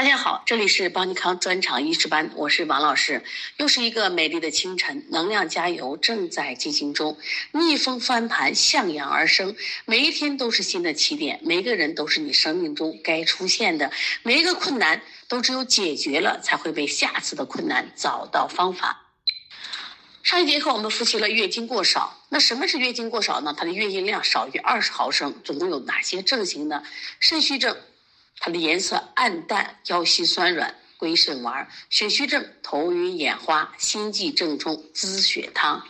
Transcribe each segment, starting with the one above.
大家好，这里是邦尼康专场医师班，我是王老师。又是一个美丽的清晨，能量加油正在进行中，逆风翻盘，向阳而生。每一天都是新的起点，每个人都是你生命中该出现的。每一个困难都只有解决了，才会被下次的困难找到方法。上一节课我们复习了月经过少，那什么是月经过少呢？它的月经量少于二十毫升，总共有哪些症型呢？肾虚症。它的颜色暗淡，腰膝酸软，归肾丸；血虚症头晕眼花，心悸正冲，滋血汤；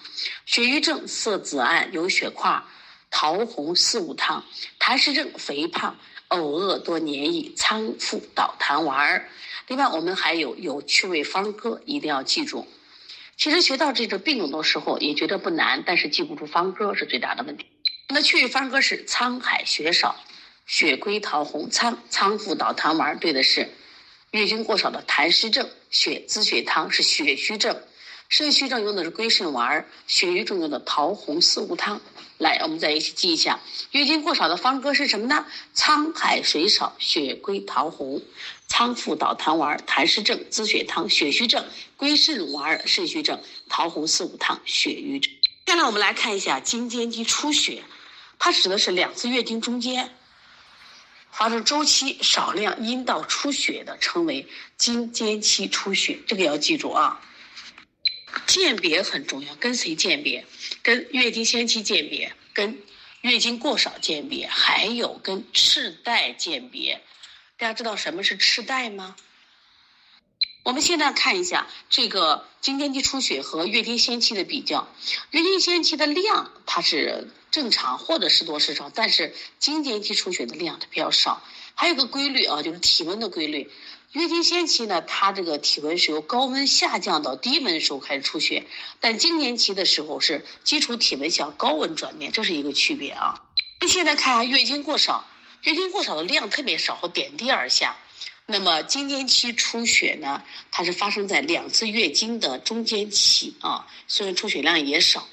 血瘀症色紫暗，有血块，桃红四物汤；痰湿症肥胖，呕恶多黏液，苍附导痰丸。另外，我们还有有趣味方歌，一定要记住。其实学到这个病种的时候也觉得不难，但是记不住方歌是最大的问题。那趣味方歌是沧海雪少。血归桃红苍苍附导痰丸对的是月经过少的痰湿症，血滋血汤是血虚症，肾虚症用的是归肾丸，血瘀症用的桃红四物汤。来，我们再一起记一下，月经过少的方歌是什么呢？沧海水少，血归桃红，苍附导痰丸，痰湿症滋血汤，血虚症归肾丸，肾虚症桃红四物汤，血瘀症。接下来我们来看一下经间期出血，它指的是两次月经中间。发生周期少量阴道出血的称为经间期出血，这个要记住啊。鉴别很重要，跟谁鉴别？跟月经先期鉴别，跟月经过少鉴别，还有跟赤带鉴别。大家知道什么是赤带吗？我们现在看一下这个经间期出血和月经先期的比较。月经先期的量它是正常或者是多是少，但是经间期出血的量它比较少。还有个规律啊，就是体温的规律。月经先期呢，它这个体温是由高温下降到低温的时候开始出血，但经间期的时候是基础体温向高温转变，这是一个区别啊。那现在看月经过少，月经过少的量特别少，点滴而下。那么经间期出血呢，它是发生在两次月经的中间期啊，所以出血量也少。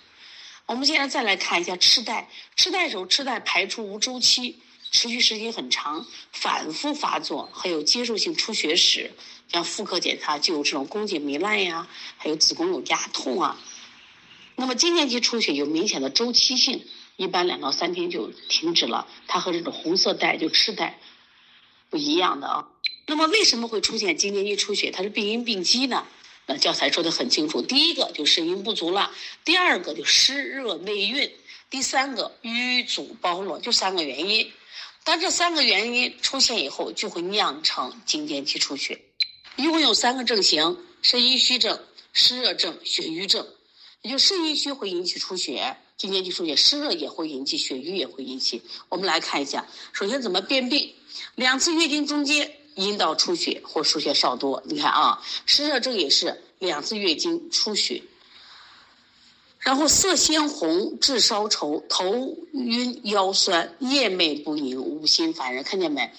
我们现在再来看一下赤带，赤带时候赤带排出无周期，持续时间很长，反复发作，还有接受性出血史，像妇科检查就有这种宫颈糜烂呀，还有子宫有压痛啊。那么经间期出血有明显的周期性，一般两到三天就停止了，它和这种红色带就赤带不一样的啊。那么为什么会出现经间期出血？它是病因病机呢？那教材说的很清楚，第一个就肾阴不足了，第二个就湿热内蕴，第三个瘀阻包络，就三个原因。当这三个原因出现以后，就会酿成经间期出血。一共有三个症型：肾阴虚症、湿热症、血瘀症。也就肾阴虚会引起出血，经间期出血，湿热也会引起，血瘀也会引起。我们来看一下，首先怎么辨病？两次月经中间。阴道出血或出血少多，你看啊，湿热症也是两次月经出血，然后色鲜红、质稍稠、头晕、腰酸、夜寐不宁、五心烦热，看见没？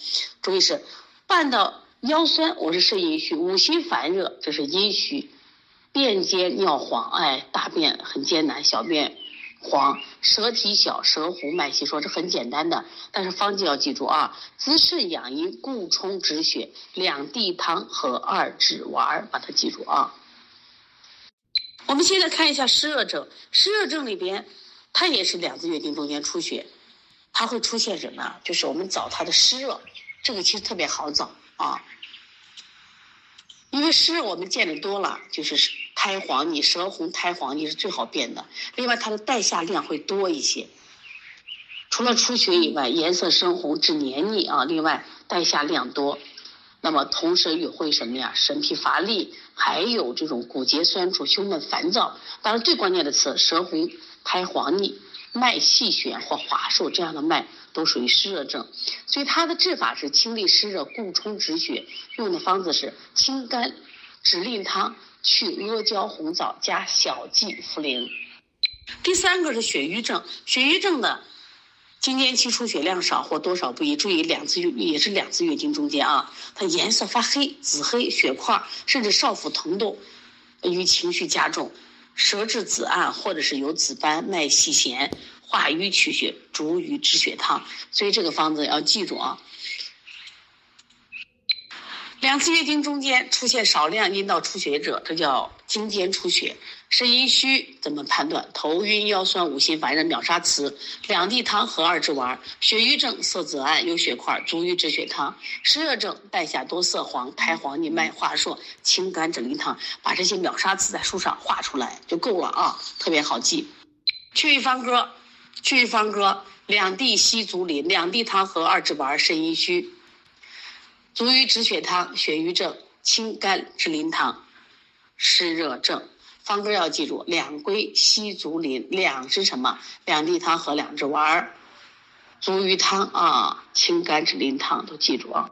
注意是伴到腰酸，我是肾阴虚；五心烦热，这是阴虚；便结尿黄，哎，大便很艰难，小便。黄舌体小，舌红脉细，说这很简单的，但是方剂要记住啊，滋肾养阴，固冲止血，两地汤和二指丸，把它记住啊。我们现在看一下湿热症，湿热症里边，它也是两次月经中间出血，它会出现什么？就是我们找它的湿热，这个其实特别好找啊。因为湿热我们见的多了，就是苔黄腻、舌红、苔黄腻是最好辨的。另外，它的带下量会多一些。除了出血以外，颜色深红、质黏腻啊。另外，带下量多，那么同时也会什么呀？神疲乏力，还有这种骨节酸楚、胸闷烦躁。当然，最关键的词：舌红、苔黄腻。脉细弦或滑数这样的脉都属于湿热症，所以它的治法是清利湿热、固冲止血，用的方子是清肝止淋汤，去阿胶红枣加小蓟茯苓。第三个是血瘀症，血瘀症的经间期出血量少或多少不一，注意两次月也是两次月经中间啊，它颜色发黑、紫黑、血块，甚至少腹疼痛，与情绪加重。舌质紫暗，或者是有紫斑，脉细弦，化瘀取血，逐瘀止血汤。所以这个方子要记住啊。两次月经中间出现少量阴道出血者，这叫经间出血。肾阴虚怎么判断？头晕、腰酸、五心烦人、秒杀词。两地汤合二之丸。血瘀症色紫暗，有血块，足瘀止血汤。湿热症带下多色黄，苔黄腻脉，滑数，清肝止淋汤。把这些秒杀词在书上画出来就够了啊，特别好记。去一方歌，去一方歌。两地西足淋，两地汤合二之丸。肾阴虚，足瘀止血汤。血瘀症，清肝治淋汤。湿热症。方根要记住，两归西足淋，两是什么？两地汤和两只丸儿，足鱼汤啊，清肝止淋汤都记住啊。